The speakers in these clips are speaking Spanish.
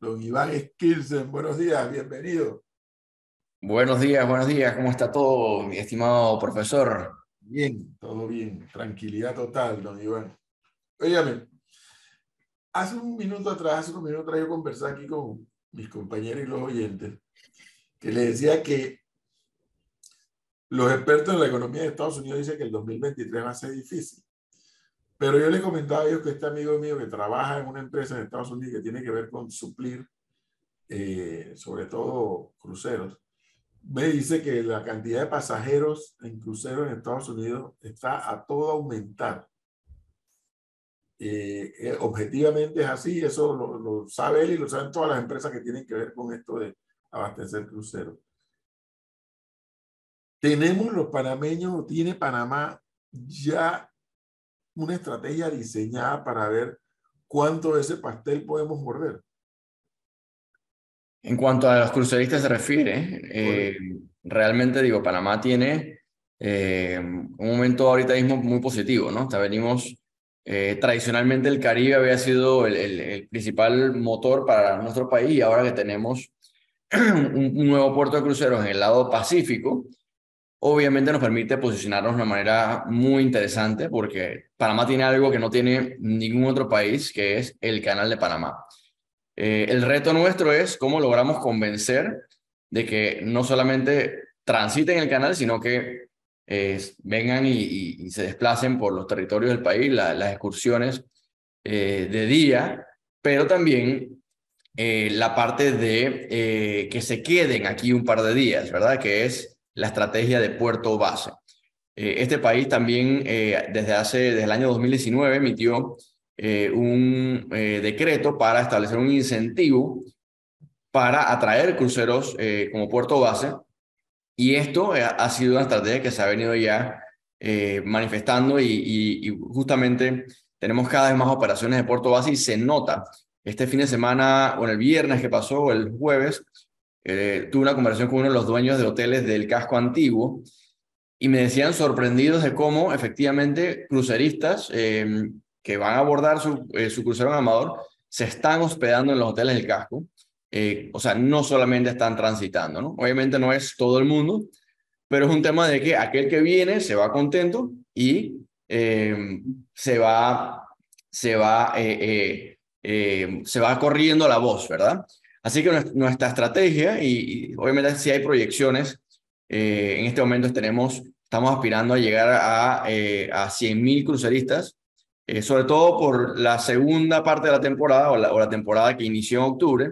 don Iván Skilsen. Buenos días, bienvenido. Buenos días, buenos días. ¿Cómo está todo, mi estimado profesor? Bien, todo bien. Tranquilidad total, don Iván. Óigame, hace un minuto atrás, hace un minuto atrás, yo conversé aquí con mis compañeros y los oyentes, que le decía que los expertos en la economía de Estados Unidos dicen que el 2023 va a ser difícil. Pero yo le comentaba a ellos que este amigo mío que trabaja en una empresa en Estados Unidos que tiene que ver con suplir, eh, sobre todo cruceros, me dice que la cantidad de pasajeros en cruceros en Estados Unidos está a todo aumentar. Eh, eh, objetivamente es así, eso lo, lo, sabe él y lo saben todas las empresas que tienen que ver con esto de abastecer cruceros. Tenemos los panameños, tiene Panamá ya una estrategia diseñada para ver cuánto de ese pastel podemos morder. En cuanto a los cruceristas se refiere, eh, realmente digo, Panamá tiene eh, un momento ahorita mismo muy positivo, ¿no? O sea, venimos, eh, tradicionalmente el Caribe había sido el, el, el, principal motor para nuestro país y ahora que tenemos un, un, nuevo puerto de cruceros en el lado Pacífico, obviamente nos permite posicionarnos de una manera muy interesante porque Panamá tiene algo que no tiene ningún otro país, que es el canal de Panamá. Eh, el reto nuestro es cómo logramos convencer de que no solamente transiten el canal, sino que eh, vengan y, se desplacen por los territorios del país, la, las excursiones eh, de día, pero también la parte de que se queden aquí un par de días, ¿verdad? Que es la estrategia de puerto base. Eh, este país también desde hace, desde el año 2019 emitió eh, un eh, decreto para establecer un incentivo para atraer cruceros eh, como puerto base. Y esto ha sido una estrategia que se ha venido ya manifestando y, justamente tenemos cada vez más operaciones de puerto base y se nota. Este fin de semana, o el viernes que pasó, el jueves, tuve una conversación con uno de los dueños de hoteles del casco antiguo y me decían sorprendidos de cómo efectivamente cruceristas eh, que van a abordar su, eh, su crucero en Amador se están hospedando en los hoteles del casco. Eh, o sea, no solamente están transitando, ¿no? Obviamente no es todo el mundo, pero es un tema de que aquel que viene se va contento y eh, se va, se va, eh, se va corriendo la voz, ¿verdad? Así que nuestra estrategia, y, obviamente si hay proyecciones, en este momento tenemos, estamos aspirando a llegar a, a 100.000 cruceristas eh, sobre todo por la segunda parte de la temporada o la, o la temporada que inició en octubre,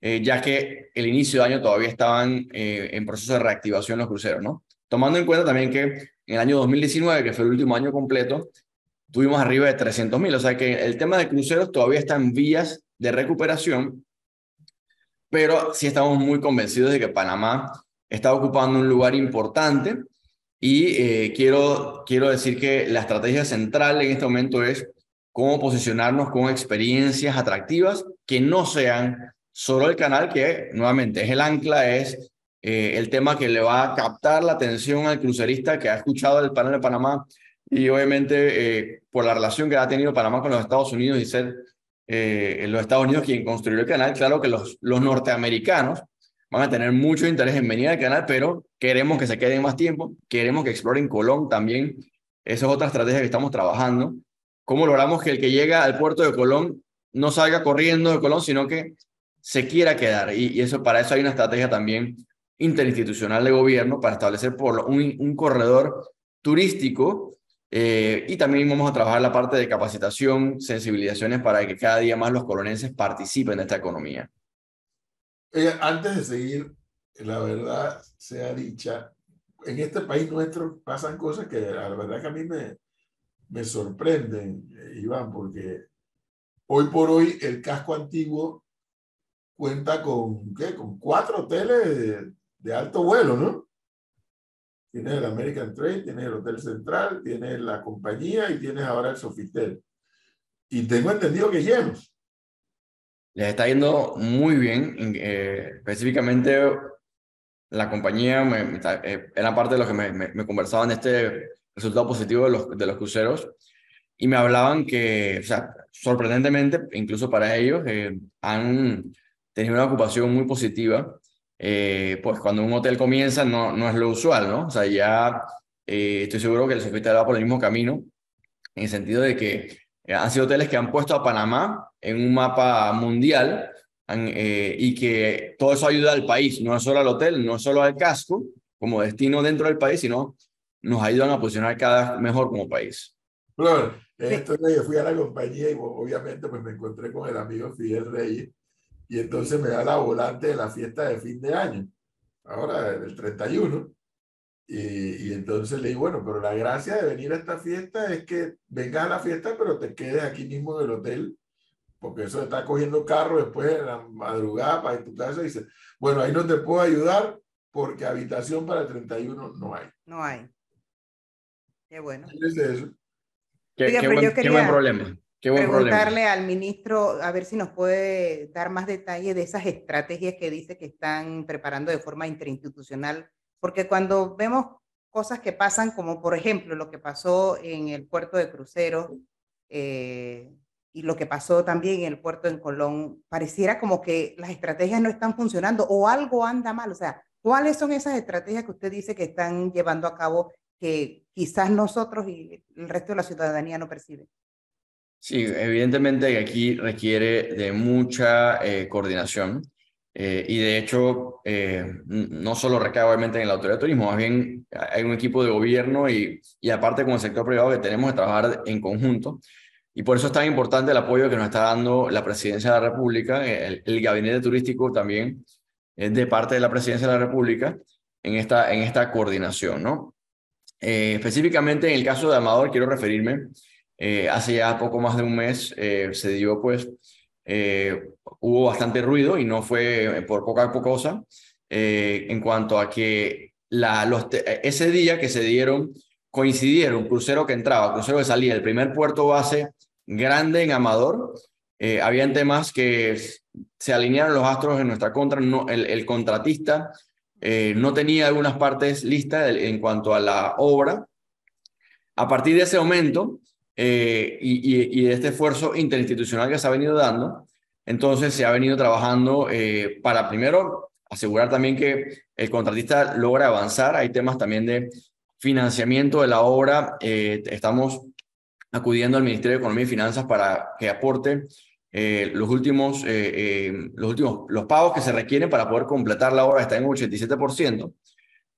eh, ya que el inicio de año todavía estaban eh, en proceso de reactivación los cruceros, ¿no? Tomando en cuenta también que en el año 2019, que fue el último año completo, tuvimos arriba de 300 mil, o sea que el tema de cruceros todavía está en vías de recuperación, pero sí estamos muy convencidos de que Panamá está ocupando un lugar importante y eh, quiero, quiero decir que la estrategia central en este momento es cómo posicionarnos con experiencias atractivas que no sean solo el canal, que nuevamente es el ancla, es eh, el tema que le va a captar la atención al crucerista que ha escuchado el panel de Panamá y obviamente eh, por la relación que ha tenido Panamá con los Estados Unidos y ser eh, los Estados Unidos quien construyó el canal, claro que los, los norteamericanos van a tener mucho interés en venir al canal, pero queremos que se queden más tiempo, queremos que exploren Colón también. Esa es otra estrategia que estamos trabajando. ¿Cómo logramos que el que llega al puerto de Colón no salga corriendo de Colón, sino que se quiera quedar? Y, y eso, para eso hay una estrategia también interinstitucional de gobierno para establecer por un, un corredor turístico eh, y también vamos a trabajar la parte de capacitación, sensibilizaciones para que cada día más los colonenses participen de esta economía. Eh, antes de seguir, la verdad sea dicha, en este país nuestro pasan cosas que la verdad que a mí me, me sorprenden, eh, Iván, porque hoy por hoy el casco antiguo cuenta con, ¿qué? con cuatro hoteles de, de alto vuelo, ¿no? Tienes el American Trade, tienes el Hotel Central, tienes la compañía y tienes ahora el Sofitel. Y tengo entendido que llenos les está yendo muy bien. Eh, específicamente, la compañía me, me, eh, era parte de los que me, me, conversaban este resultado positivo de los, de los cruceros y me hablaban que, o sea, sorprendentemente, incluso para ellos, eh, han tenía una ocupación muy positiva. Eh, pues cuando un hotel comienza no, no es lo usual, ¿no? O sea, ya eh, estoy seguro que el Sofitel va por el mismo camino, en el sentido de que han sido hoteles que han puesto a Panamá en un mapa mundial y que todo eso ayuda al país, no es solo al hotel, no es solo al casco como destino dentro del país, sino nos ayudan a posicionar cada vez mejor como país. Bueno, entonces yo fui a la compañía y obviamente pues me encontré con el amigo Fidel Reyes y entonces me da la volante de la fiesta de fin de año, ahora del 31. Y, y, entonces le digo, bueno, pero la gracia de venir a esta fiesta es que vengas a la fiesta, pero te quedes aquí mismo en el hotel, porque eso está cogiendo carro después en la madrugada para ir a tu casa y dice, bueno, ahí no te puedo ayudar porque habitación para el 31 no hay. No hay. Qué bueno. ¿Qué es eso? Qué, buen, qué buen problema. Qué buen preguntarle al ministro a ver si nos puede dar más detalle de esas estrategias que dice que están preparando de forma interinstitucional, porque cuando vemos cosas que pasan, como por ejemplo lo que pasó en el puerto de cruceros eh, y lo que pasó también en el puerto en Colón, pareciera como que las estrategias no están funcionando o algo anda mal. O sea, ¿cuáles son esas estrategias que usted dice que están llevando a cabo que quizás nosotros y el resto de la ciudadanía no perciben? Sí, evidentemente aquí requiere de mucha eh, coordinación eh, y de hecho eh, no solo recae obviamente en la autoridad de turismo, más bien hay un equipo de gobierno y, y aparte con el sector privado que tenemos que trabajar en conjunto y por eso es tan importante el apoyo que nos está dando la Presidencia de la República, el, el gabinete turístico también de parte de la Presidencia de la República en esta, en esta coordinación, ¿no? específicamente en el caso de Amador quiero referirme eh, hace ya poco más de un mes eh, se dio, pues, eh, hubo bastante ruido y no fue por poca cosa en cuanto a que la, los, ese día que se dieron, coincidieron crucero que entraba, crucero que salía, el primer puerto base grande en Amador, habían temas que se alinearon los astros en nuestra contra, no, el contratista no tenía algunas partes listas en cuanto a la obra. A partir de ese momento, eh, y, de este esfuerzo interinstitucional que se ha venido dando, entonces se ha venido trabajando eh, para primero asegurar también que el contratista logra avanzar. Hay temas también de financiamiento de la obra. Eh, estamos acudiendo al Ministerio de Economía y Finanzas para que aporte los últimos, los últimos, los pagos que se requieren para poder completar la obra, está en un 87%,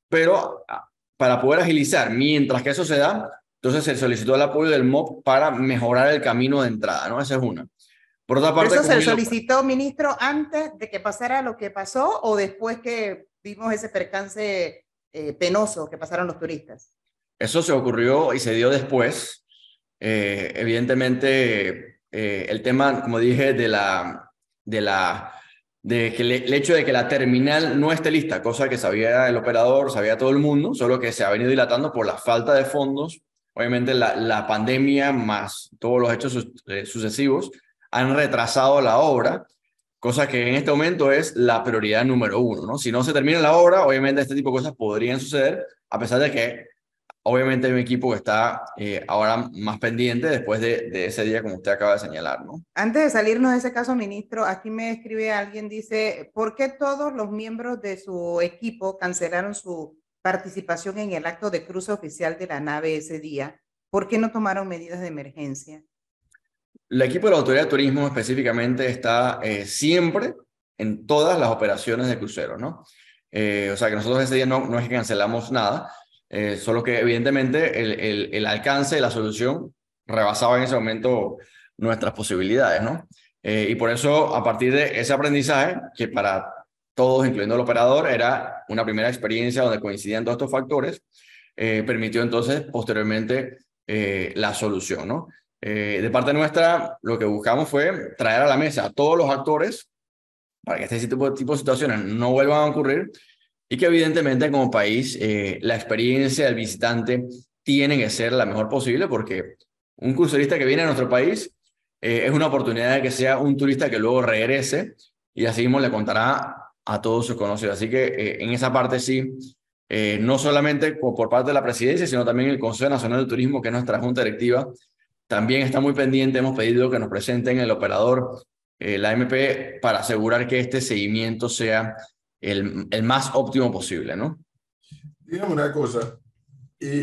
pero ah, para poder agilizar, mientras que eso se da, entonces se solicitó el apoyo del MOP para mejorar el camino de entrada, ¿no? Esa es una. Por otra parte, ¿Eso se solicitó, ministro, antes de que pasara lo que pasó o después que vimos ese percance eh, penoso que pasaron los turistas? Eso se ocurrió y se dio después. Eh, evidentemente, eh, el tema, como dije, de la, de la, de que el hecho de que la terminal no esté lista, cosa que sabía el operador, sabía todo el mundo, solo que se ha venido dilatando por la falta de fondos Obviamente la, la pandemia más todos los hechos eh, sucesivos han retrasado la obra, cosa que en este momento es la prioridad número uno. ¿no? Si no se termina la obra, obviamente este tipo de cosas podrían suceder, a pesar de que obviamente hay un equipo que está eh, ahora más pendiente después de, de, ese día, como usted acaba de señalar, ¿no? Antes de salirnos de ese caso, ministro, aquí me escribe alguien, dice, ¿por qué todos los miembros de su equipo cancelaron su participación en el acto de cruce oficial de la nave ese día, ¿por qué no tomaron medidas de emergencia? El equipo de la Autoridad de Turismo específicamente está eh, siempre en todas las operaciones de crucero, ¿no? Eh, o sea que nosotros ese día no, no es que cancelamos nada, eh, solo que evidentemente el, el, el, alcance de la solución rebasaba en ese momento nuestras posibilidades, ¿no? y por eso, a partir de ese aprendizaje, que para todos, incluyendo el operador, era una primera experiencia donde coincidían todos estos factores, eh, permitió entonces posteriormente eh, la solución. ¿no? Eh, de parte nuestra, lo que buscamos fue traer a la mesa a todos los actores para que este tipo, tipo de situaciones no vuelvan a ocurrir y que evidentemente como país la experiencia del visitante tiene que ser la mejor posible porque un crucerista que viene a nuestro país es una oportunidad de que sea un turista que luego regrese y así mismo le contará a todos sus conocidos. Así que eh, en esa parte sí, eh, no solamente por, parte de la presidencia, sino también el Consejo Nacional de Turismo, que es nuestra junta directiva, también está muy pendiente. Hemos pedido que nos presenten el operador eh, la MP para asegurar que este seguimiento sea el, el más óptimo posible, ¿no? Dígame una cosa, y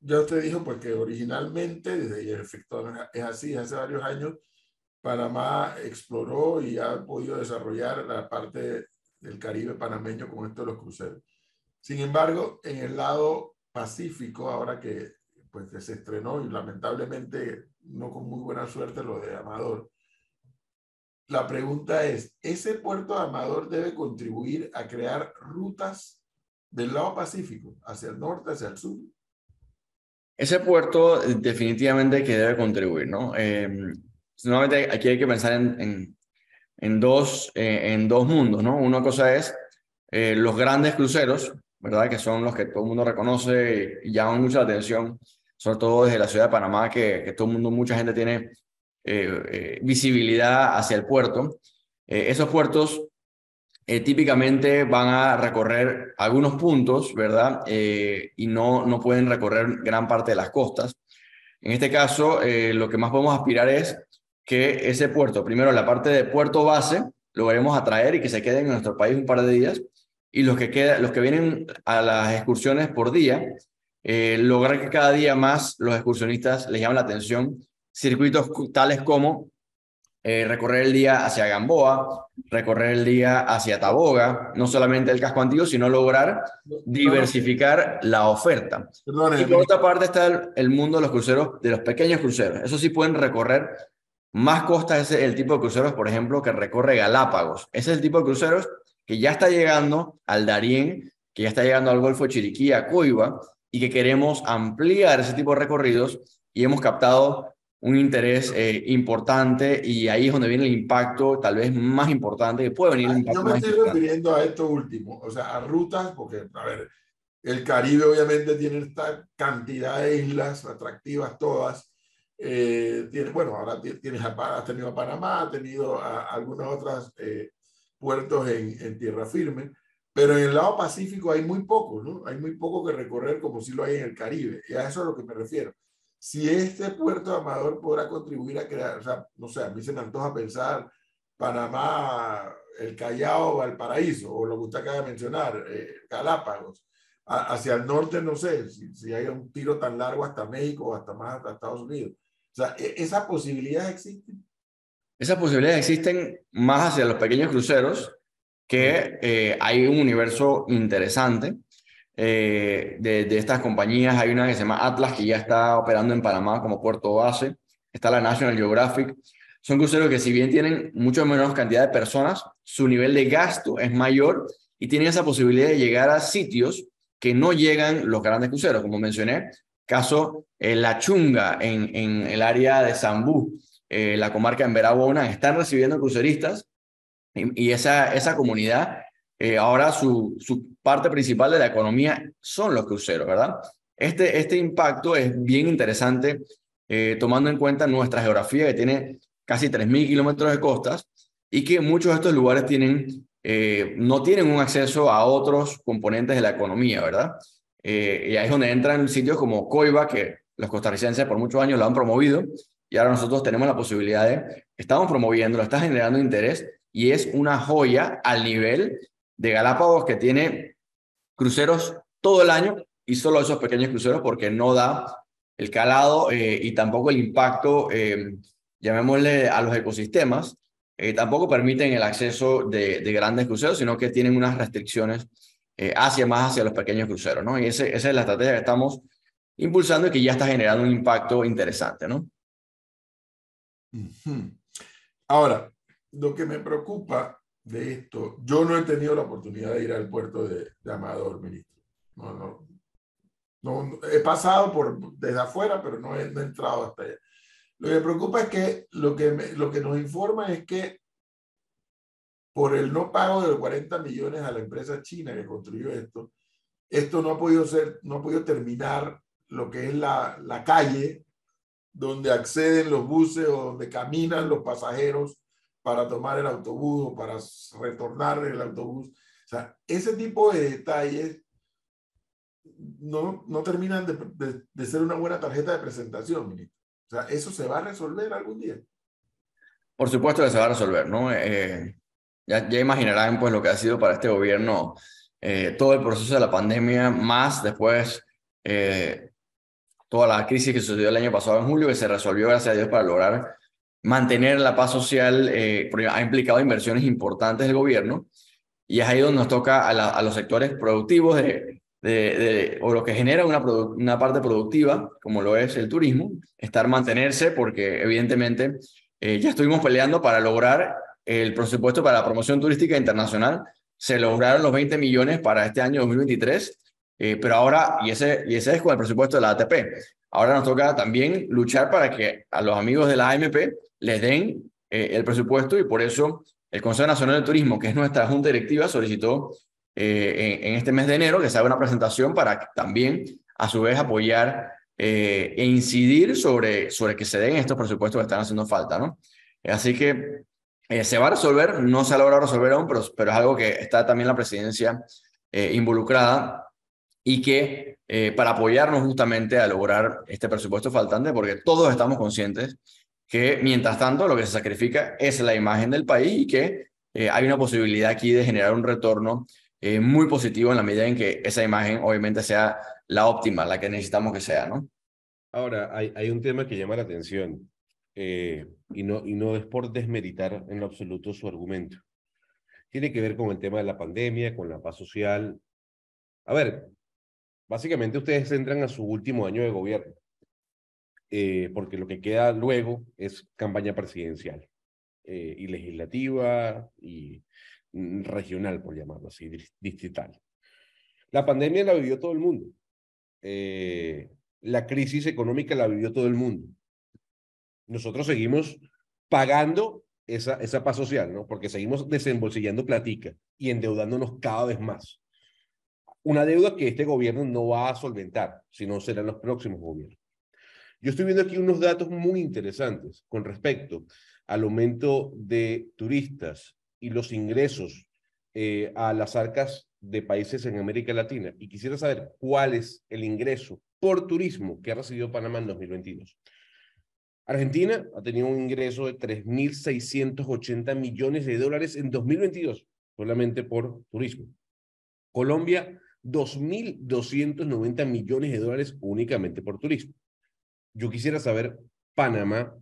ya usted dijo porque originalmente, desde el efecto es así, hace varios años, Panamá exploró y ha podido desarrollar la parte del Caribe panameño con esto de los cruceros. Sin embargo, en el lado Pacífico, ahora que, pues, se estrenó y lamentablemente no con muy buena suerte lo de Amador, la pregunta es, ¿ese puerto de Amador debe contribuir a crear rutas del lado Pacífico, hacia el norte, hacia el sur? Ese puerto definitivamente que debe contribuir, ¿no? Eh, nuevamente aquí hay que pensar en, en, en dos, eh, en dos mundos, ¿no? Una cosa es eh, los grandes cruceros, ¿verdad? Que son los que todo el mundo reconoce y, llaman mucho la atención, sobre todo desde la ciudad de Panamá, que, que todo mundo, mucha gente tiene eh, visibilidad hacia el puerto. esos puertos típicamente van a recorrer algunos puntos, ¿verdad? y no, no pueden recorrer gran parte de las costas. En este caso, lo que más podemos aspirar es que ese puerto, primero la parte de puerto base, lo a atraer y que se queden en nuestro país un par de días, y los que, queda, los que vienen a las excursiones por día, eh, lograr que cada día más los excursionistas les llamen la atención circuitos tales como eh, recorrer el día hacia Gamboa, recorrer el día hacia Taboga, no solamente el casco antiguo, sino lograr diversificar la oferta. y por otra parte está el, el, mundo de los cruceros, de los pequeños cruceros. Eso sí pueden recorrer más costa es el tipo de cruceros, por ejemplo, que recorre Galápagos. Ese es el tipo de cruceros que ya está llegando al Darién, que ya está llegando al Golfo de Chiriquí, a Cuiva, y que queremos ampliar ese tipo de recorridos y hemos captado un interés eh, importante y ahí es donde viene el impacto tal vez más importante que puede venir el impacto Yo me estoy refiriendo a esto último, o sea, a rutas, porque, a ver, el Caribe obviamente tiene esta cantidad de islas atractivas todas, eh, bueno, ahora tienes has tenido a Panamá, has tenido a, algunos otros eh, puertos en, tierra firme, pero en el lado Pacífico hay muy poco, ¿no? Hay muy poco que recorrer como si lo hay en el Caribe, y a eso es a lo que me refiero. Si este puerto Amador podrá contribuir a crear, o sea, no sé, a mí se me antoja pensar Panamá, el Callao, Valparaíso, o lo que usted acaba de mencionar, eh, Galápagos. Hacia el norte, no sé, si, si, hay un tiro tan largo hasta México o hasta más hasta Estados Unidos. O sea, e-, ¿esas posibilidades existen? Esas posibilidades existen más hacia los pequeños cruceros, que eh, hay un universo interesante eh, de, de, estas compañías. Hay una que se llama Atlas, que ya está operando en Panamá como puerto base. Está la National Geographic. Son cruceros que si bien tienen mucho menos cantidad de personas, su nivel de gasto es mayor y tienen esa posibilidad de llegar a sitios que no llegan los grandes cruceros. Como mencioné, Caso eh, La Chunga en, en, el área de Zambú, eh, la comarca en Verabona, están recibiendo cruceristas y, esa, esa comunidad, eh, ahora su, su parte principal de la economía son los cruceros, ¿verdad? Este, este impacto es bien interesante tomando en cuenta nuestra geografía que tiene casi 3.000 kilómetros de costas y que muchos de estos lugares tienen, no tienen un acceso a otros componentes de la economía, ¿verdad? Eh, y ahí es donde entran sitios como Coiba, que los costarricenses por muchos años lo han promovido, y ahora nosotros tenemos la posibilidad de, estamos promoviendo, lo está generando interés, y es una joya al nivel de Galápagos que tiene cruceros todo el año y solo esos pequeños cruceros porque no da el calado eh, y tampoco el impacto, eh, llamémosle a los ecosistemas, tampoco permiten el acceso de, de, grandes cruceros, sino que tienen unas restricciones eh, hacia más hacia los pequeños cruceros, ¿no? Y esa es la estrategia que estamos impulsando y que ya está generando un impacto interesante, ¿no? Ahora, lo que me preocupa de esto, yo no he tenido la oportunidad de ir al puerto de, Amador, ministro. No, no, no, he pasado por desde afuera, pero no he, entrado hasta allá. Lo que preocupa es que lo que, lo que nos informa es que por el no pago de los 40 millones a la empresa china que construyó esto, esto no ha podido ser, no ha podido terminar lo que es la, la calle donde acceden los buses o donde caminan los pasajeros para tomar el autobús o para retornar el autobús. O sea, ese tipo de detalles no, no terminan de, de, ser una buena tarjeta de presentación, ministro. O sea, ¿eso se va a resolver algún día? Por supuesto que se va a resolver, ¿no? Eh, ya, ya, imaginarán pues lo que ha sido para este gobierno eh, todo el proceso de la pandemia, más después eh, toda la crisis que sucedió el año pasado en julio, que se resolvió, gracias a Dios, para lograr mantener la paz social, porque ha implicado inversiones importantes del gobierno, y es ahí donde nos toca a, a los sectores productivos de, de, o lo que genera una, una parte productiva, como lo es el turismo, estar mantenerse, porque evidentemente eh, ya estuvimos peleando para lograr el presupuesto para la promoción turística internacional. Se lograron los 20 millones para este año 2023, eh, pero ahora, y ese, y ese es con el presupuesto de la ATP, ahora nos toca también luchar para que a los amigos de la AMP les den eh, el presupuesto y por eso el Consejo Nacional de Turismo, que es nuestra junta directiva, solicitó en, en, este mes de enero que se haga una presentación para también, a su vez, apoyar eh, e incidir sobre, sobre que se den estos presupuestos que están haciendo falta, ¿no? Así que eh, se va a resolver, no se ha logrado resolver aún, pero, pero es algo que está también la presidencia eh, involucrada y que para apoyarnos justamente a lograr este presupuesto faltante, porque todos estamos conscientes que mientras tanto lo que se sacrifica es la imagen del país y que hay una posibilidad aquí de generar un retorno muy positivo en la medida en que esa imagen obviamente sea la óptima, la que necesitamos que sea, ¿no? Ahora, hay, hay un tema que llama la atención eh, y, no, y no es por desmeritar en lo absoluto su argumento. Tiene que ver con el tema de la pandemia, con la paz social. A ver, básicamente ustedes entran a su último año de gobierno, eh, porque lo que queda luego es campaña presidencial eh, y legislativa y regional, por llamarlo así, distrital. La pandemia la vivió todo el mundo. Eh, la crisis económica la vivió todo el mundo. Nosotros seguimos pagando esa, esa paz social, ¿no? Porque seguimos desembolsillando platica y endeudándonos cada vez más. Una deuda que este gobierno no va a solventar, sino serán los próximos gobiernos. Yo estoy viendo aquí unos datos muy interesantes con respecto al aumento de turistas y los ingresos eh, a las arcas de países en América Latina y quisiera saber cuál es el ingreso por turismo que ha recibido Panamá en 2022. Argentina ha tenido un ingreso de 3.680 millones de dólares en 2022 solamente por turismo. Colombia, 2.290 millones de dólares únicamente por turismo. Yo quisiera saber, Panamá,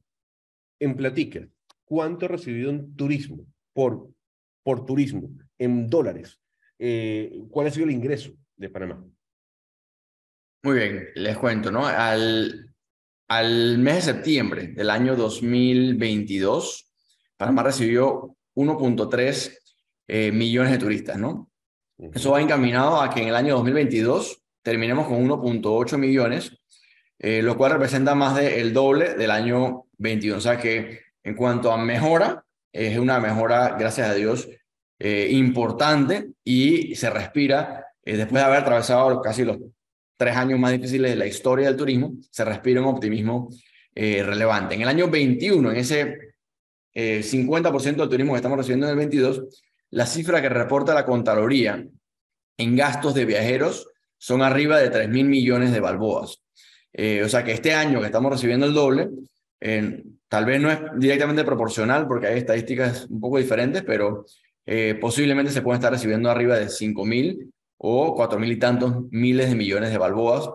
en platica, ¿cuánto ha recibido en turismo por, por turismo en dólares eh, ¿cuál ha sido el ingreso de Panamá? Muy bien, les cuento, ¿no? Al, al mes de septiembre del año 2022, Panamá recibió 1.3 eh, millones de turistas, ¿no? Eso va encaminado a que en el año 2022 terminemos con 1.8 millones, eh, lo cual representa más del doble del año 21. O sea que en cuanto a mejora, es una mejora, gracias a Dios, eh, importante y se respira, eh, después de haber atravesado casi los tres años más difíciles de la historia del turismo, se respira un optimismo eh, relevante. En el año 21, en ese 50% del turismo que estamos recibiendo en el 22, la cifra que reporta la Contraloría en gastos de viajeros son arriba de 3 mil millones de balboas. o sea que este año que estamos recibiendo el doble, tal vez no es directamente proporcional porque hay estadísticas un poco diferentes, pero eh, posiblemente se pueden estar recibiendo arriba de 5 mil o 4 mil y tantos miles de millones de balboas.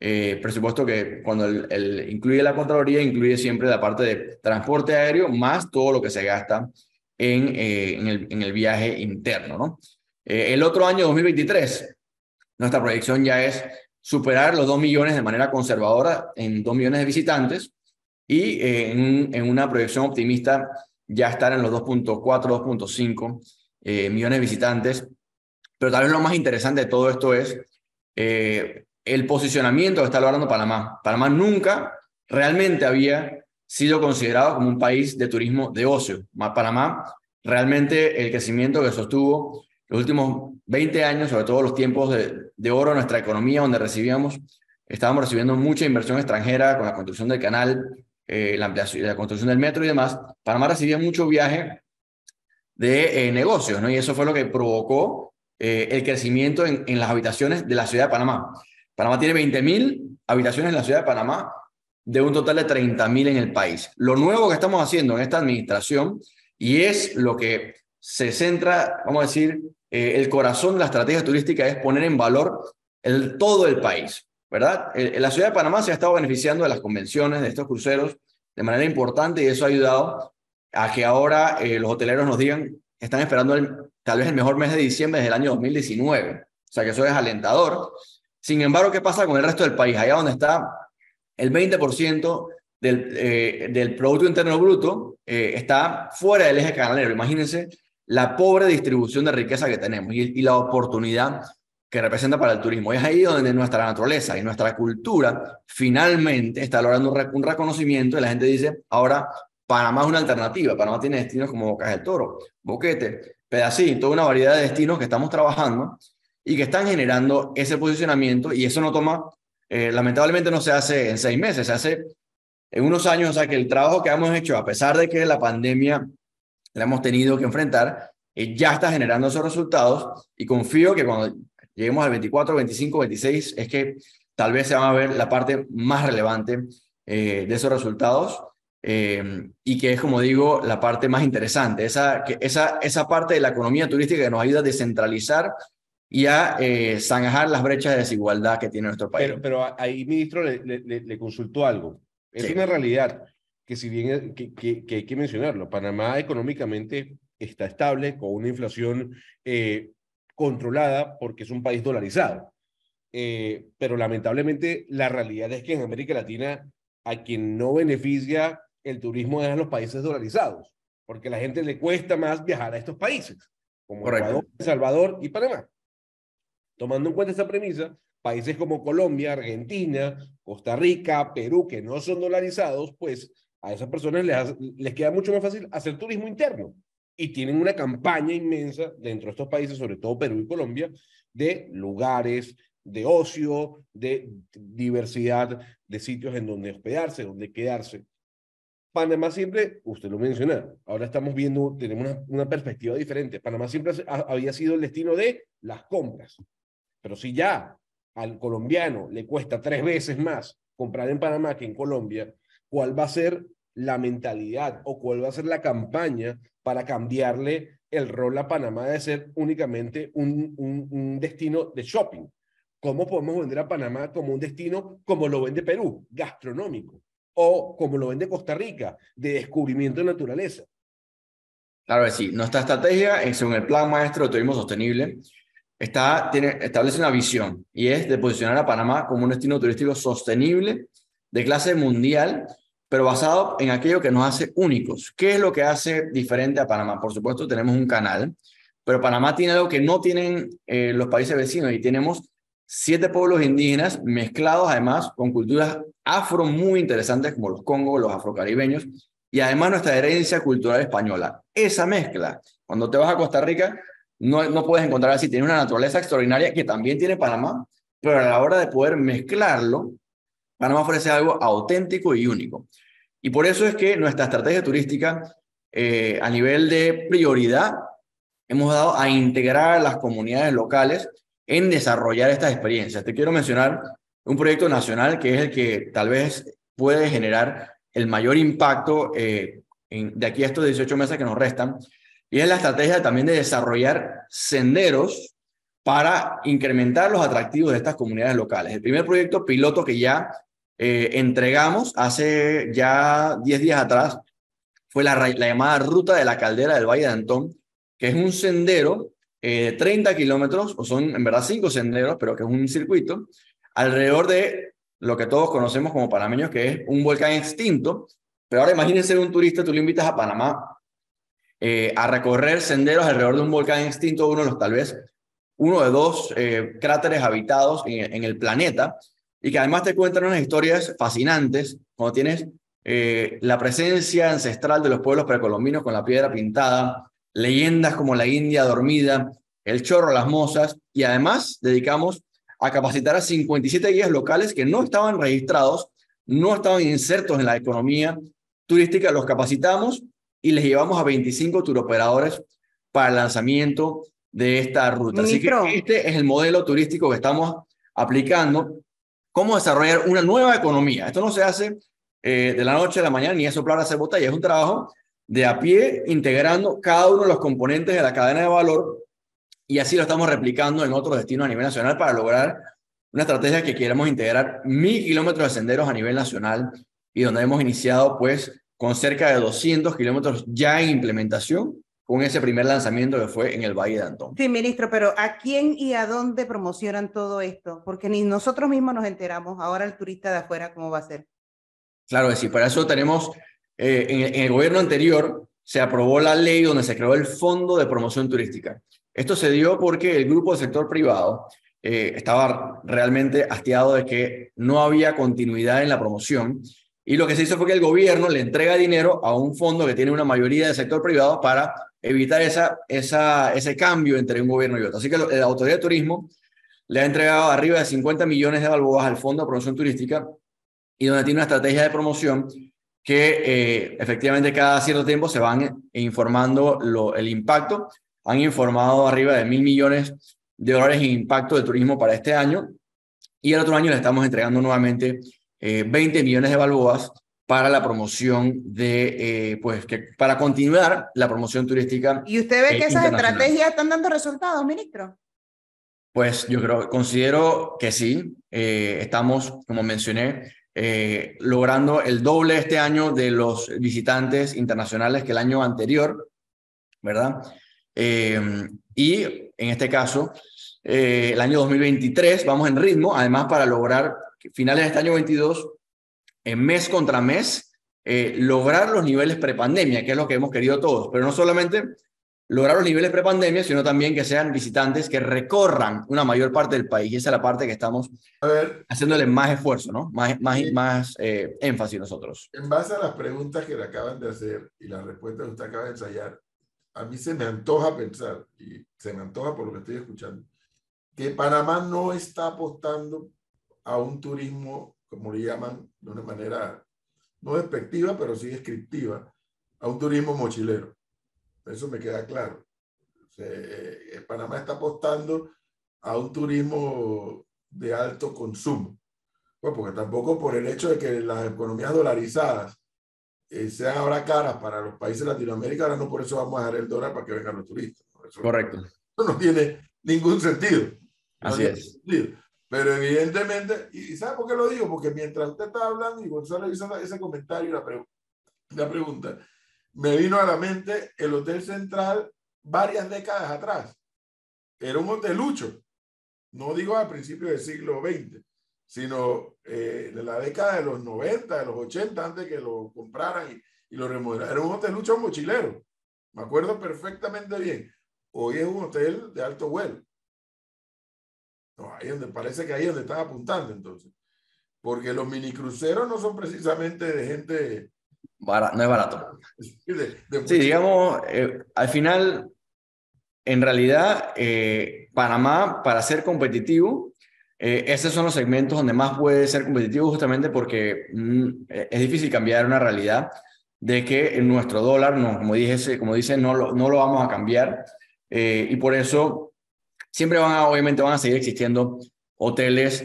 Eh, presupuesto que cuando el, incluye la Contraloría, incluye siempre la parte de transporte aéreo más todo lo que se gasta en, eh, el, viaje interno. ¿no? el otro año, 2023, nuestra proyección ya es superar los 2 millones de manera conservadora en 2 millones de visitantes y en, en una proyección optimista ya estar en los 2.4, 2.5 eh, millones de visitantes. Pero tal vez lo más interesante de todo esto es eh, el posicionamiento que está logrando Panamá. Panamá nunca realmente había sido considerado como un país de turismo de ocio. Panamá, realmente el crecimiento que sostuvo los últimos 20 años, sobre todo los tiempos de, de oro en nuestra economía, donde recibíamos, estábamos recibiendo mucha inversión extranjera con la construcción del canal, eh, la ampliación, la construcción del metro y demás, Panamá recibía mucho viaje de eh, negocios, ¿no? Y eso fue lo que provocó eh, el crecimiento en, en, las habitaciones de la ciudad de Panamá. Panamá tiene 20.000 habitaciones en la ciudad de Panamá de un total de 30 mil en el país. Lo nuevo que estamos haciendo en esta administración, y es lo que se centra, vamos a decir, el corazón de la estrategia turística es poner en valor el, todo el país, ¿verdad? la ciudad de Panamá se ha estado beneficiando de las convenciones, de estos cruceros, de manera importante y eso ha ayudado a que ahora eh, los hoteleros nos digan están esperando tal vez el mejor mes de diciembre desde el año 2019. O sea que eso es alentador. Sin embargo, ¿qué pasa con el resto del país? Allá donde está el 20% del, eh, del Producto Interno Bruto eh, está fuera del eje canalero. Imagínense la pobre distribución de riqueza que tenemos y la oportunidad que representa para el turismo. es ahí donde nuestra naturaleza y nuestra cultura finalmente está logrando un, reconocimiento y la gente dice, ahora Panamá es una alternativa. Panamá tiene destinos como Bocas del Toro, Boquete, Pedacín, toda una variedad de destinos que estamos trabajando y que están generando ese posicionamiento y eso no toma, eh, lamentablemente no se hace en seis meses, se hace en unos años, o sea que el trabajo que hemos hecho, a pesar de que la pandemia la hemos tenido que enfrentar, eh, ya está generando esos resultados y confío que cuando lleguemos al 24, 25, 26, es que tal vez se va a ver la parte más relevante eh, de esos resultados eh, y que es, como digo, la parte más interesante, esa, que, esa, esa parte de la economía turística que nos ayuda a descentralizar y a eh, zanjar las brechas de desigualdad que tiene nuestro país. Pero, pero ahí, ministro, le, le, le consultó algo. Es una realidad que si bien que, que, que, hay que mencionarlo, Panamá económicamente está estable con una inflación eh, controlada porque es un país dolarizado. Eh, pero lamentablemente la realidad es que en América Latina a quien no beneficia el turismo es a los países dolarizados, porque a la gente le cuesta más viajar a estos países, como Ecuador, Salvador y Panamá. Tomando en cuenta esta premisa, países como Colombia, Argentina, Costa Rica, Perú, que no son dolarizados, pues a esas personas les, les queda mucho más fácil hacer turismo interno, y tienen una campaña inmensa dentro de estos países, sobre todo Perú y Colombia, de lugares, de ocio, de diversidad de sitios en donde hospedarse, donde quedarse. Panamá siempre, usted lo menciona, ahora estamos viendo, tenemos una, perspectiva diferente. Panamá siempre había sido el destino de las compras. Pero si ya al colombiano le cuesta tres veces más comprar en Panamá que en Colombia, ¿cuál va a ser la mentalidad o cuál va a ser la campaña para cambiarle el rol a Panamá de ser únicamente un, un, destino de shopping. ¿Cómo podemos vender a Panamá como un destino como lo vende Perú, gastronómico? O como lo vende Costa Rica, de descubrimiento de naturaleza. Claro que sí. Nuestra estrategia, según el Plan Maestro de Turismo Sostenible, está, tiene, establece una visión y es de posicionar a Panamá como un destino turístico sostenible de clase mundial pero basado en aquello que nos hace únicos. ¿Qué es lo que hace diferente a Panamá? Por supuesto, tenemos un canal, pero Panamá tiene algo que no tienen eh, los países vecinos y tenemos siete pueblos indígenas mezclados además con culturas afro muy interesantes como los congos, los afrocaribeños y además nuestra herencia cultural española. Esa mezcla, cuando te vas a Costa Rica, no, no puedes encontrar así, tiene una naturaleza extraordinaria que también tiene Panamá, pero a la hora de poder mezclarlo, Panamá ofrece algo auténtico y único. Y por eso es que nuestra estrategia turística eh, a nivel de prioridad hemos dado a integrar a las comunidades locales en desarrollar estas experiencias. Te quiero mencionar un proyecto nacional que es el que tal vez puede generar el mayor impacto eh, de aquí a estos 18 meses que nos restan, y es la estrategia también de desarrollar senderos para incrementar los atractivos de estas comunidades locales. El primer proyecto piloto que ya eh, entregamos hace ya 10 días atrás fue la, la, llamada Ruta de la Caldera del Valle de Antón, que es un sendero eh, de 30 kilómetros, o son en verdad 5 senderos, pero que es un circuito, alrededor de lo que todos conocemos como panameños, que es un volcán extinto. Pero ahora imagínense un turista, tú le invitas a Panamá eh, a recorrer senderos alrededor de un volcán extinto, uno de los tal vez, uno de dos cráteres habitados en el planeta, y que además te cuentan unas historias fascinantes cuando tienes eh, la presencia ancestral de los pueblos precolombinos con la piedra pintada, leyendas como la India dormida, el chorro, las mozas, y además dedicamos a capacitar a 57 guías locales que no estaban registrados, no estaban insertos en la economía turística, los capacitamos y les llevamos a 25 turoperadores para el lanzamiento de esta ruta. Así que este es el modelo turístico que estamos aplicando cómo desarrollar una nueva economía. Esto no se hace eh, de la noche a la mañana ni es soplar a hacer botella, es un trabajo de a pie integrando cada uno de los componentes de la cadena de valor y así lo estamos replicando en otros destinos a nivel nacional para lograr una estrategia que queremos integrar mil kilómetros de senderos a nivel nacional y donde hemos iniciado pues con cerca de 200 kilómetros ya en implementación con ese primer lanzamiento que fue en el Valle de Antón. Sí, ministro, pero ¿a quién y a dónde promocionan todo esto? Porque ni nosotros mismos nos enteramos. Ahora el turista de afuera, ¿cómo va a ser? Claro que sí, para eso tenemos, eh, en, el gobierno anterior se aprobó la ley donde se creó el Fondo de Promoción Turística. Esto se dio porque el grupo del sector privado eh, estaba realmente hastiado de que no había continuidad en la promoción y lo que se hizo fue que el gobierno le entrega dinero a un fondo que tiene una mayoría del sector privado para evitar esa, ese cambio entre un gobierno y otro. Así que la Autoridad de Turismo le ha entregado arriba de 50 millones de balboas al Fondo de Promoción Turística y donde tiene una estrategia de promoción que eh, efectivamente cada cierto tiempo se van informando lo, el impacto. Han informado arriba de mil millones de dólares en impacto de turismo para este año y el otro año le estamos entregando nuevamente 20 eh, millones de balboas para la promoción de, eh, pues, que para continuar la promoción turística. ¿Y usted ve que esas estrategias están dando resultados, ministro? Pues yo creo, considero que sí. estamos, como mencioné, eh, logrando el doble este año de los visitantes internacionales que el año anterior, ¿verdad? Eh, y en este caso, eh, el año 2023 vamos en ritmo, además para lograr finales de este año 22, en mes contra mes, lograr los niveles prepandemia, que es lo que hemos querido todos, pero no solamente lograr los niveles prepandemia, sino también que sean visitantes que recorran una mayor parte del país. Y esa es la parte que estamos haciéndole más esfuerzo, ¿no? Más, más, más eh, énfasis nosotros. En base a las preguntas que le acaban de hacer y las respuestas que usted acaba de ensayar, a mí se me antoja pensar, y se me antoja por lo que estoy escuchando, que Panamá no está apostando a un turismo, como le llaman, de una manera no despectiva, pero sí descriptiva, a un turismo mochilero eso me queda claro. Eh, Panamá está apostando a un turismo de alto consumo. Pues porque tampoco por el hecho de que las economías dolarizadas eh, sean ahora caras para los países de Latinoamérica, ahora no por eso vamos a dar el dólar para que vengan los turistas. Correcto. Eso no tiene ningún sentido. Así es. Pero evidentemente, y ¿sabe por qué lo digo? Porque mientras usted estaba hablando y Gonzalo hizo ese comentario la, la pregunta, me vino a la mente el Hotel Central varias décadas atrás. Era un hotelucho, no digo a principios del siglo XX, sino eh, de la década de los 90, de los 80, antes que lo compraran y, y lo remodelaran. Era un hotelucho mochilero, me acuerdo perfectamente bien. Hoy es un hotel de alto vuelo. No, ahí donde parece que ahí es donde están apuntando entonces. Porque los minicruceros no son precisamente de gente no es barato. Sí, digamos, eh, al final, en realidad, eh, Panamá, para ser competitivo, eh, esos son los segmentos donde más puede ser competitivo justamente porque mm, es difícil cambiar una realidad de que nuestro dólar, no, como, dije, como dice, no lo, no lo vamos a cambiar y por eso siempre van a, obviamente van a seguir existiendo hoteles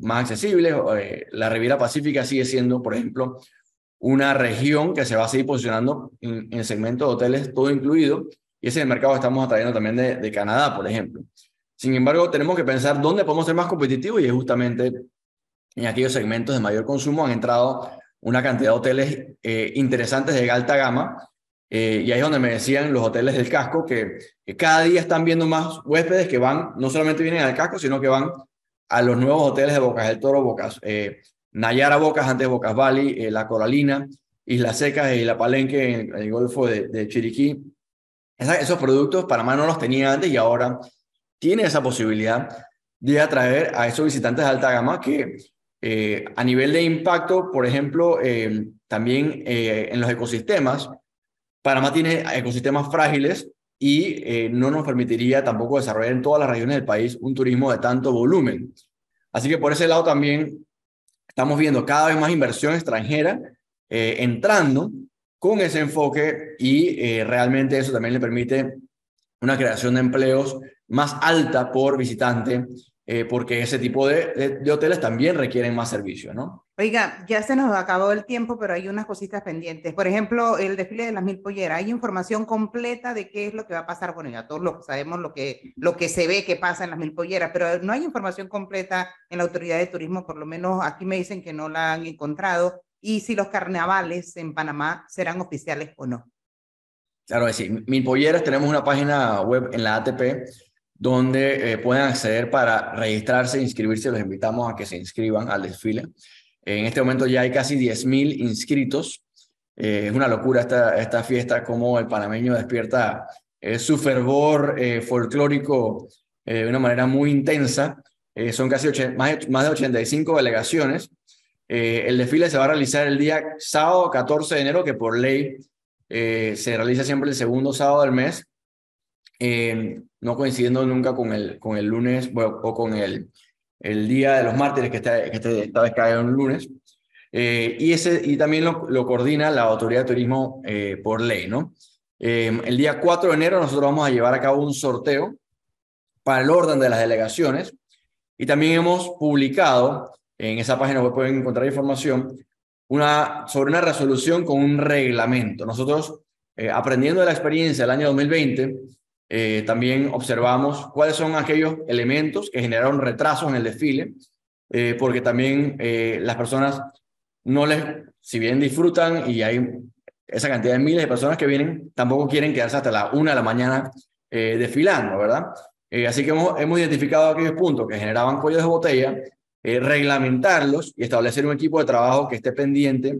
más accesibles. la Riviera Pacífica sigue siendo, por ejemplo, una región que se va a seguir posicionando en, el segmento de hoteles todo incluido, y ese es el mercado que estamos atrayendo también de, de, Canadá, por ejemplo. Sin embargo, tenemos que pensar dónde podemos ser más competitivos y es justamente en aquellos segmentos de mayor consumo han entrado una cantidad de hoteles eh, interesantes de alta gama, eh, y ahí es donde me decían los hoteles del casco que, cada día están viendo más huéspedes que van, no solamente vienen al casco, sino que van a los nuevos hoteles de Bocas del Toro, Bocas, eh, Nayara Bocas, antes Bocas Valley, eh, La Coralina, Isla Secas y La Palenque en el, Golfo de, Chiriquí. esos productos Panamá no los tenía antes y ahora tiene esa posibilidad de atraer a esos visitantes de alta gama que eh, a nivel de impacto, por ejemplo, también en los ecosistemas, Panamá tiene ecosistemas frágiles y no nos permitiría tampoco desarrollar en todas las regiones del país un turismo de tanto volumen. Así que por ese lado también estamos viendo cada vez más inversión extranjera eh, entrando con ese enfoque y eh, realmente eso también le permite una creación de empleos más alta por visitante eh, porque ese tipo de, de, hoteles también requieren más servicios, ¿no? Oiga, ya se nos acabó el tiempo, pero hay unas cositas pendientes. Por ejemplo, el desfile de las mil polleras. ¿Hay información completa de qué es lo que va a pasar? Bueno, ya todos lo, sabemos lo que, lo que se ve que pasa en las mil polleras, pero no hay información completa en la Autoridad de Turismo, por lo menos aquí me dicen que no la han encontrado. Y si los carnavales en Panamá serán oficiales o no. Claro que sí. Mil polleras, tenemos una página web en la ATP donde eh, pueden acceder para registrarse e inscribirse. Los invitamos a que se inscriban al desfile. En este momento ya hay casi 10.000 inscritos. Eh, es una locura esta, esta fiesta, como el panameño despierta eh, su fervor folclórico de una manera muy intensa. son casi más, más, de 85 delegaciones. el desfile se va a realizar el día sábado 14 de enero, que por ley se realiza siempre el segundo sábado del mes eh, no coincidiendo nunca con el, con el lunes o con el, el Día de los Mártires, que, este, que este, esta vez cae un lunes. Eh, y, ese, y también lo, coordina la Autoridad de Turismo eh, por ley, ¿no? el día 4 de enero nosotros vamos a llevar a cabo un sorteo para el orden de las delegaciones y también hemos publicado en esa página web pueden encontrar información una, sobre una resolución con un reglamento. Nosotros, aprendiendo de la experiencia del año 2020, eh, también observamos cuáles son aquellos elementos que generaron retrasos en el desfile, eh, porque también eh, las personas no les, si bien disfrutan y hay esa cantidad de miles de personas que vienen, tampoco quieren quedarse hasta la una de la mañana desfilando, ¿verdad? así que hemos, hemos, identificado aquellos puntos que generaban cuellos de botella, reglamentarlos y establecer un equipo de trabajo que esté pendiente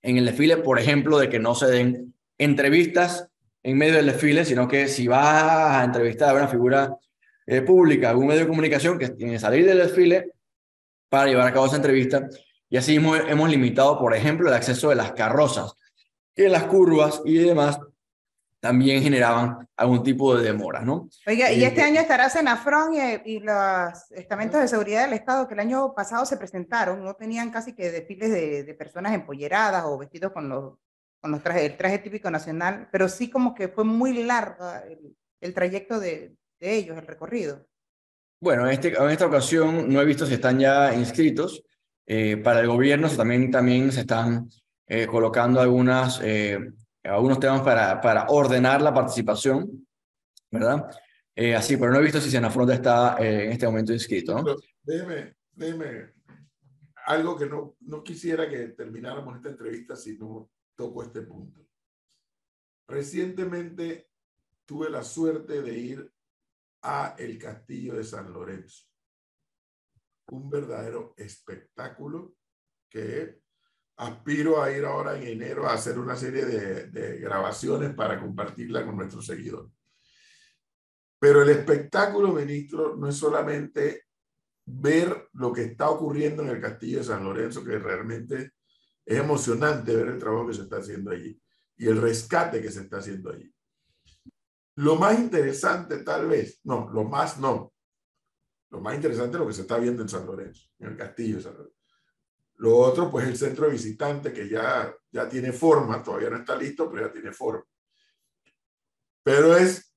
en el desfile, por ejemplo, de que no se den entrevistas en medio del desfile, sino que si vas a entrevistar a una figura eh, pública, algún medio de comunicación que tiene que salir del desfile para llevar a cabo esa entrevista. Y así hemos, hemos limitado, por ejemplo, el acceso de las carrozas, que las curvas y demás también generaban algún tipo de demora, ¿no? Oiga, y este eh, año estará Senafron y, y, los estamentos de seguridad del Estado que el año pasado se presentaron, no tenían casi que desfiles de, de personas empolleradas o vestidos con los con los trajes, el traje típico nacional, pero sí como que fue muy larga el, el trayecto de, de, ellos, el recorrido. Bueno, en, este, en esta ocasión no he visto si están ya inscritos. Eh, para el gobierno también, también se están eh, colocando algunas, eh, algunos temas para, para ordenar la participación, ¿verdad? así, pero no he visto si Senafronte está en este momento inscrito. ¿no? Déjeme, déjeme algo que no, no quisiera que termináramos esta entrevista si no toco este punto. Recientemente tuve la suerte de ir a el Castillo de San Lorenzo. Un verdadero espectáculo que aspiro a ir ahora en enero a hacer una serie de, de grabaciones para compartirla con nuestros seguidores. Pero el espectáculo, ministro, no es solamente ver lo que está ocurriendo en el Castillo de San Lorenzo, que realmente es emocionante ver el trabajo que se está haciendo allí y el rescate que se está haciendo allí. Lo más interesante tal vez, no, lo más no. Lo más interesante es lo que se está viendo en San Lorenzo, en el castillo de San Lorenzo. Lo otro, pues el centro de visitantes que ya, ya tiene forma, todavía no está listo, pero ya tiene forma. Pero es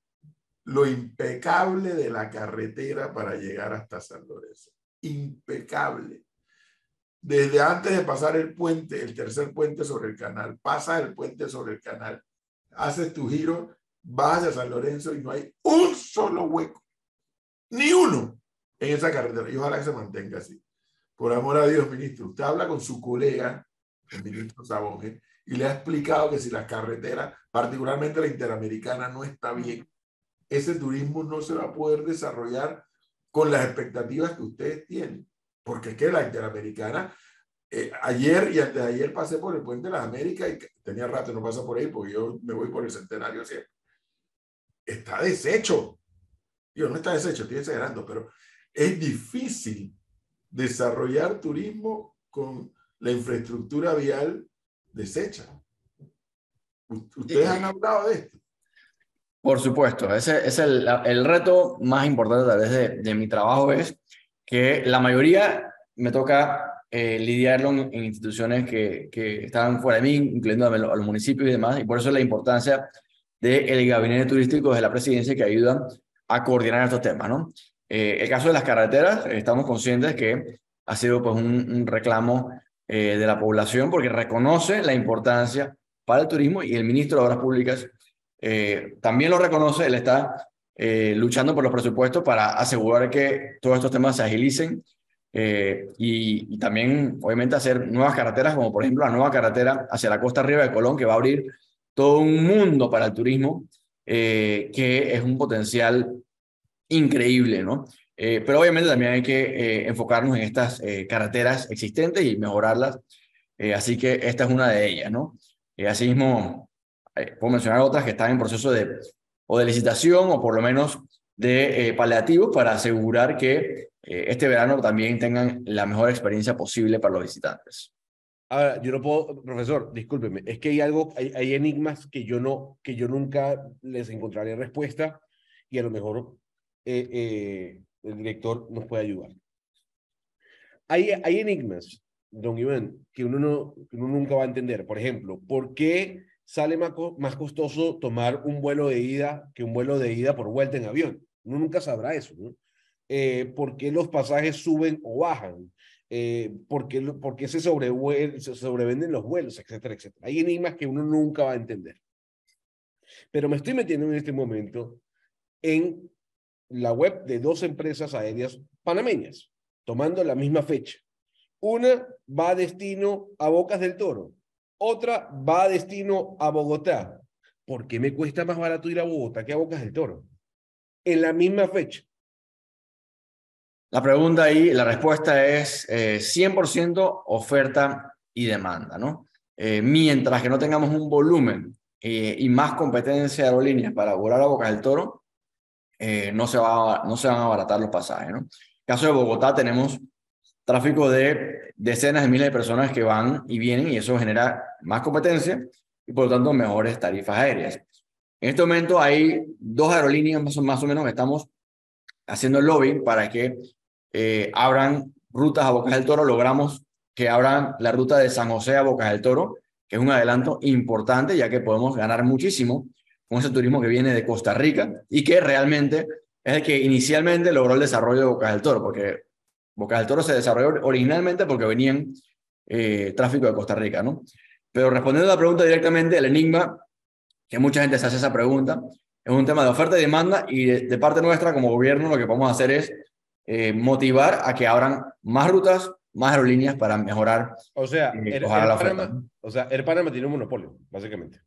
lo impecable de la carretera para llegar hasta San Lorenzo. Impecable desde antes de pasar el puente, el tercer puente sobre el canal, pasa el puente sobre el canal, haces tu giro, vas a San Lorenzo y no hay un solo hueco, ni uno en esa carretera. Y ojalá que se mantenga así. Por amor a Dios, ministro, usted habla con su colega, el ministro Sabonge, y le ha explicado que si la carretera, particularmente la interamericana, no está bien, ese turismo no se va a poder desarrollar con las expectativas que ustedes tienen porque es que la Interamericana, eh, ayer y antes de ayer pasé por el Puente de las Américas y tenía rato no pasa por ahí porque yo me voy por el centenario siempre. Está deshecho. Yo no está deshecho, estoy exagerando, pero es difícil desarrollar turismo con la infraestructura vial deshecha. ¿Ustedes han hablado de esto? Por supuesto, ese es el, el reto más importante a través de, de mi trabajo es que la mayoría me toca eh, lidiarlo en, instituciones que, que, están fuera de mí, incluyendo a, los municipios y demás, y por eso la importancia del gabinete turístico de la presidencia que ayuda a coordinar estos temas, ¿no? Eh, el caso de las carreteras, estamos conscientes que ha sido pues, un, reclamo eh, de la población porque reconoce la importancia para el turismo y el ministro de Obras Públicas eh, también lo reconoce, él está luchando por los presupuestos para asegurar que todos estos temas se agilicen y, y, también obviamente hacer nuevas carreteras como por ejemplo la nueva carretera hacia la costa arriba de Colón que va a abrir todo un mundo para el turismo que es un potencial increíble, ¿no? Eh, pero obviamente también hay que eh, enfocarnos en estas eh, carreteras existentes y mejorarlas. así que esta es una de ellas, ¿no? asimismo, puedo mencionar otras que están en proceso de, o de licitación o por lo menos de paliativos para asegurar que este verano también tengan la mejor experiencia posible para los visitantes. Ahora, yo no puedo, profesor, discúlpeme, es que hay algo, hay, hay enigmas que yo no, que yo nunca les encontraré respuesta y a lo mejor eh, eh, el director nos puede ayudar. Hay, hay enigmas, don Iván, que uno, no, que uno nunca va a entender. Por ejemplo, ¿por qué sale más, más costoso tomar un vuelo de ida que un vuelo de ida por vuelta en avión? Uno nunca sabrá eso, ¿no? Eh, ¿Por qué los pasajes suben o bajan? Eh, ¿por, qué, por, qué, se, se sobrevenden los vuelos, etcétera, etcétera? Hay enigmas que uno nunca va a entender. Pero me estoy metiendo en este momento en la web de dos empresas aéreas panameñas, tomando la misma fecha. Una va a destino a Bocas del Toro, otra va a destino a Bogotá. ¿Por qué me cuesta más barato ir a Bogotá que a Bocas del Toro? En la misma fecha. La pregunta ahí, la respuesta es 100% eh, oferta y demanda, ¿no? Eh, mientras que no tengamos un volumen eh, y más competencia de aerolíneas para volar a Bocas del Toro, eh, no, se va, no se van a abaratar los pasajes. ¿no? En el caso de Bogotá tenemos tráfico de decenas de miles de personas que van y vienen y eso genera más competencia y por lo tanto mejores tarifas aéreas. En este momento hay dos aerolíneas más o, más o menos que estamos haciendo el lobby para que eh, abran rutas a Bocas del Toro. Logramos que abran la ruta de San José a Bocas del Toro, que es un adelanto importante ya que podemos ganar muchísimo con ese turismo que viene de Costa Rica y que realmente es el que inicialmente logró el desarrollo de Boca del Toro, porque Boca del Toro se desarrolló originalmente porque venían eh, tráfico de Costa Rica, ¿no? Pero respondiendo a la pregunta directamente, el enigma, que mucha gente se hace esa pregunta, es un tema de oferta y demanda y de, parte nuestra como gobierno lo que podemos hacer es eh, motivar a que abran más rutas, más aerolíneas para mejorar o sea, eh, la oferta. o sea, Air Panama tiene un monopolio, básicamente.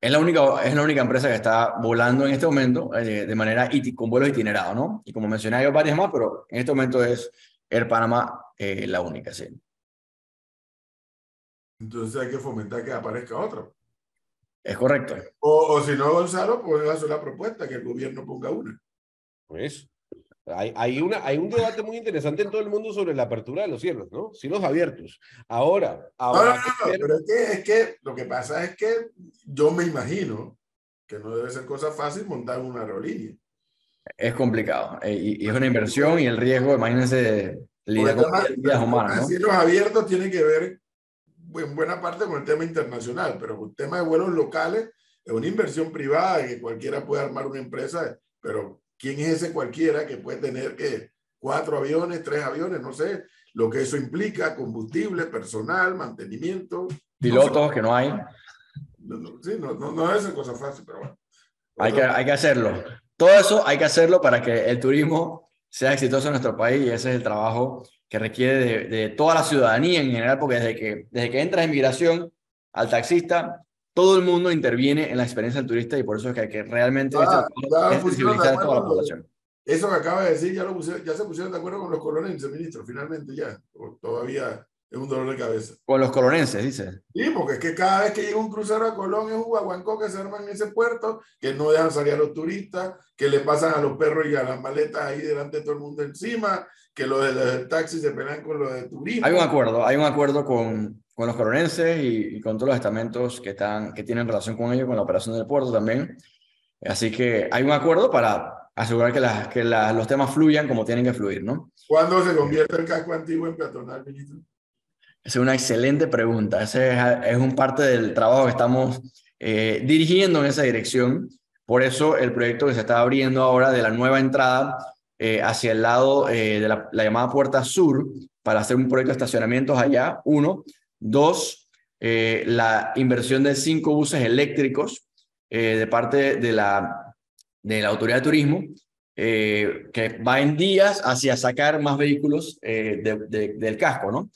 Es la, única, es la única empresa que está volando en este momento eh, de manera con vuelos itinerados, ¿no? Y como mencioné, hay varias más, pero en este momento es Air Panama eh, la única, sí. Entonces hay que fomentar que aparezca otra. Es correcto. O, o si no, Gonzalo, pues hacer la propuesta que el gobierno ponga una. Pues, hay, hay, una, hay un debate muy interesante en todo el mundo sobre la apertura de los cielos, ¿no? Cielos abiertos. Ahora, ahora. No, no, no, pero es que, es que lo que pasa es que yo me imagino que no debe ser cosa fácil montar una aerolínea. Es complicado eh, y, es una inversión y el riesgo, imagínense, lidiar con vidas humanas. ¿no? Cielos abiertos tiene que ver en buena parte con el tema internacional, pero el tema de vuelos locales es una inversión privada que cualquiera puede armar una empresa, pero ¿Quién es ese cualquiera que puede tener que cuatro aviones, tres aviones, no sé, lo que eso implica, combustible, personal, mantenimiento. Pilotos que no hay. sí, no, no, no es cosa fácil, pero bueno. Hay que, hay que hacerlo. Todo eso hay que hacerlo para que el turismo sea exitoso en nuestro país y ese es el trabajo que requiere de, de toda la ciudadanía en general, porque desde que, desde que entras en migración al taxista, todo el mundo interviene en la experiencia del turista y por eso es que que realmente ah, sensibilizar a toda la población. Eso que acaba de decir, ya, lo ya se pusieron de acuerdo con los colonenses, ministro, finalmente ya. Todavía es un dolor de cabeza. Con los colonenses, dice. Sí, porque es que cada vez que llega un crucero a Colón es un guaguancó que se arma en ese puerto, que no dejan salir a los turistas, que le pasan a los perros y a las maletas ahí delante de todo el mundo encima, que los del taxi se pelean con los de turismo. Hay un acuerdo, hay un acuerdo con, con los colonenses y, con todos los estamentos que, están, que tienen relación con ellos, con la operación del puerto también. Así que hay un acuerdo para asegurar que, las, que los temas fluyan como tienen que fluir, ¿no? ¿Cuándo se convierte el casco antiguo en peatonal, ministro? Es una excelente pregunta. Ese es, un parte del trabajo que estamos eh, dirigiendo en esa dirección. Por eso el proyecto que se está abriendo ahora de la nueva entrada eh, hacia el lado eh, de la, la, llamada puerta sur para hacer un proyecto de estacionamientos allá, uno. Dos, eh, la inversión de cinco buses eléctricos de parte de la, de la Autoridad de Turismo, que va en días hacia sacar más vehículos de, del casco, ¿no?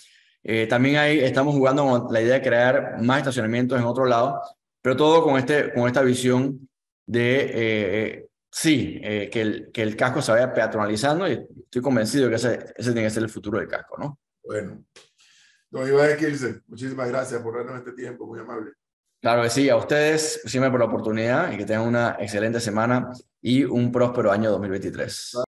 también ahí estamos jugando con la idea de crear más estacionamientos en otro lado, pero todo con, este, con esta visión de Sí, eh, que, el, que el casco se vaya peatonalizando y estoy convencido que ese, ese tiene que ser el futuro del casco, ¿no? Bueno. Don Iván Kilsen, muchísimas gracias por darnos este tiempo, muy amable. Claro que sí, a ustedes siempre por la oportunidad y que tengan una excelente semana y un próspero año 2023.